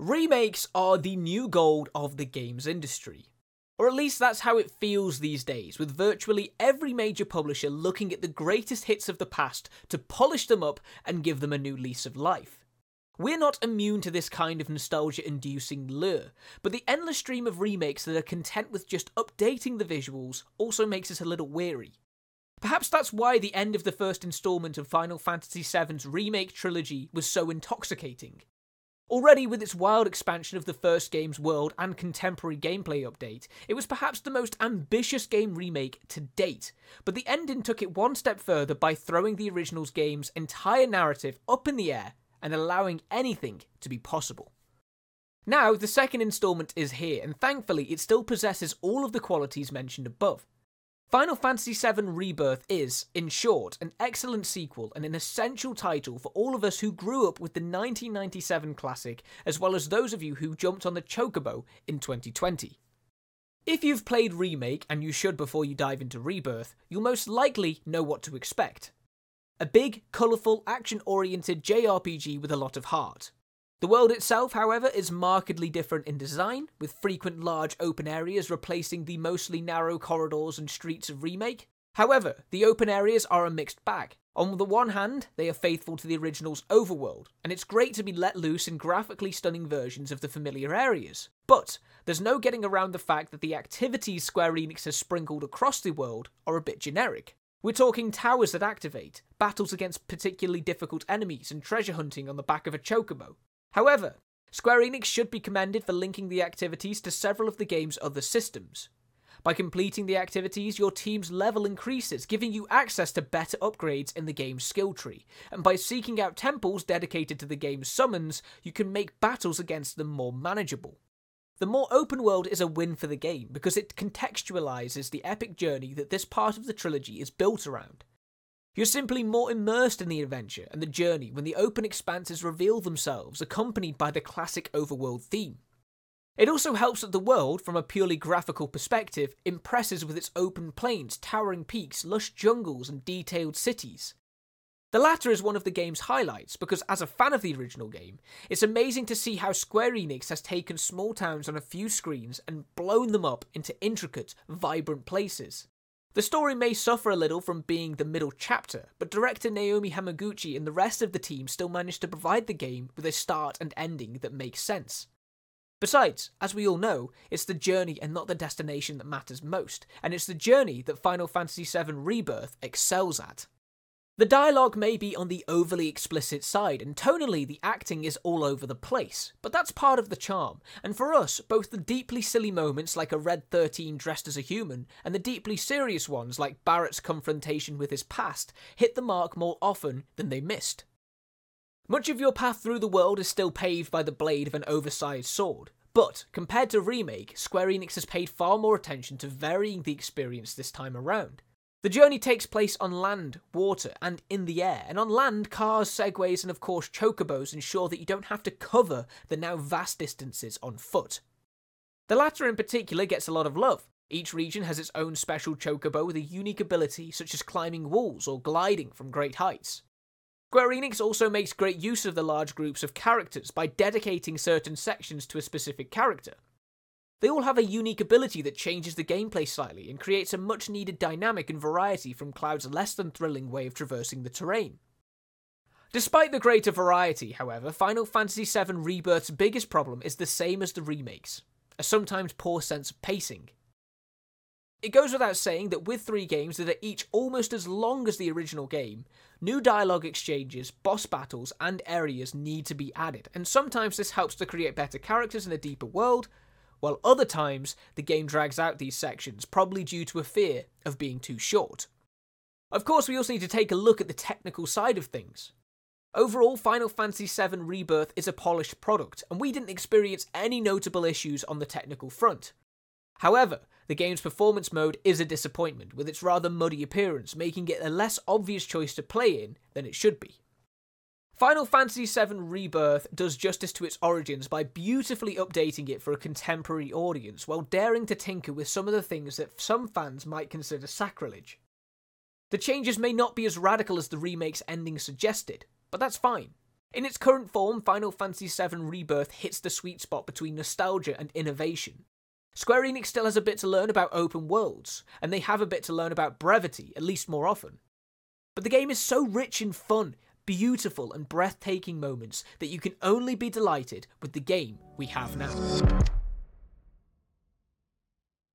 Remakes are the new gold of the games industry. Or at least that's how it feels these days, with virtually every major publisher looking at the greatest hits of the past to polish them up and give them a new lease of life. We're not immune to this kind of nostalgia inducing lure, but the endless stream of remakes that are content with just updating the visuals also makes us a little weary. Perhaps that's why the end of the first installment of Final Fantasy VII's remake trilogy was so intoxicating. Already, with its wild expansion of the first game's world and contemporary gameplay update, it was perhaps the most ambitious game remake to date, but the ending took it one step further by throwing the original's game's entire narrative up in the air and allowing anything to be possible. Now, the second installment is here, and thankfully, it still possesses all of the qualities mentioned above. Final Fantasy VII Rebirth is, in short, an excellent sequel and an essential title for all of us who grew up with the 1997 classic, as well as those of you who jumped on the Chocobo in 2020. If you've played Remake, and you should before you dive into Rebirth, you'll most likely know what to expect. A big, colourful, action oriented JRPG with a lot of heart. The world itself, however, is markedly different in design, with frequent large open areas replacing the mostly narrow corridors and streets of Remake. However, the open areas are a mixed bag. On the one hand, they are faithful to the original's overworld, and it's great to be let loose in graphically stunning versions of the familiar areas. But there's no getting around the fact that the activities Square Enix has sprinkled across the world are a bit generic. We're talking towers that activate, battles against particularly difficult enemies, and treasure hunting on the back of a chocobo. However, Square Enix should be commended for linking the activities to several of the game's other systems. By completing the activities, your team's level increases, giving you access to better upgrades in the game's skill tree. And by seeking out temples dedicated to the game's summons, you can make battles against them more manageable. The more open world is a win for the game because it contextualizes the epic journey that this part of the trilogy is built around. You're simply more immersed in the adventure and the journey when the open expanses reveal themselves, accompanied by the classic overworld theme. It also helps that the world, from a purely graphical perspective, impresses with its open plains, towering peaks, lush jungles, and detailed cities. The latter is one of the game's highlights because, as a fan of the original game, it's amazing to see how Square Enix has taken small towns on a few screens and blown them up into intricate, vibrant places. The story may suffer a little from being the middle chapter, but director Naoki Hamaguchi and the rest of the team still managed to provide the game with a start and ending that makes sense. Besides, as we all know, it's the journey and not the destination that matters most, and it's the journey that Final Fantasy VII Rebirth excels at. The dialogue may be on the overly explicit side, and tonally the acting is all over the place, but that's part of the charm. And for us, both the deeply silly moments like a Red 13 dressed as a human, and the deeply serious ones like Barret's confrontation with his past, hit the mark more often than they missed. Much of your path through the world is still paved by the blade of an oversized sword, but compared to Remake, Square Enix has paid far more attention to varying the experience this time around. The journey takes place on land, water, and in the air, and on land, cars, segways, and of course chocobos ensure that you don't have to cover the now vast distances on foot. The latter in particular gets a lot of love. Each region has its own special chocobo with a unique ability, such as climbing walls or gliding from great heights. Square Enix also makes great use of the large groups of characters by dedicating certain sections to a specific character. They all have a unique ability that changes the gameplay slightly and creates a much needed dynamic and variety from Cloud's less than thrilling way of traversing the terrain. Despite the greater variety, however, Final Fantasy VII Rebirth's biggest problem is the same as the remakes a sometimes poor sense of pacing. It goes without saying that with three games that are each almost as long as the original game, new dialogue exchanges, boss battles, and areas need to be added, and sometimes this helps to create better characters and a deeper world, while other times the game drags out these sections, probably due to a fear of being too short. Of course, we also need to take a look at the technical side of things. Overall, Final Fantasy VII Rebirth is a polished product, and we didn't experience any notable issues on the technical front. However, the game's performance mode is a disappointment, with its rather muddy appearance making it a less obvious choice to play in than it should be. Final Fantasy VII Rebirth does justice to its origins by beautifully updating it for a contemporary audience while daring to tinker with some of the things that some fans might consider sacrilege. The changes may not be as radical as the remake's ending suggested, but that's fine. In its current form, Final Fantasy VII Rebirth hits the sweet spot between nostalgia and innovation. Square Enix still has a bit to learn about open worlds, and they have a bit to learn about brevity, at least more often. But the game is so rich in fun beautiful and breathtaking moments that you can only be delighted with the game we have now.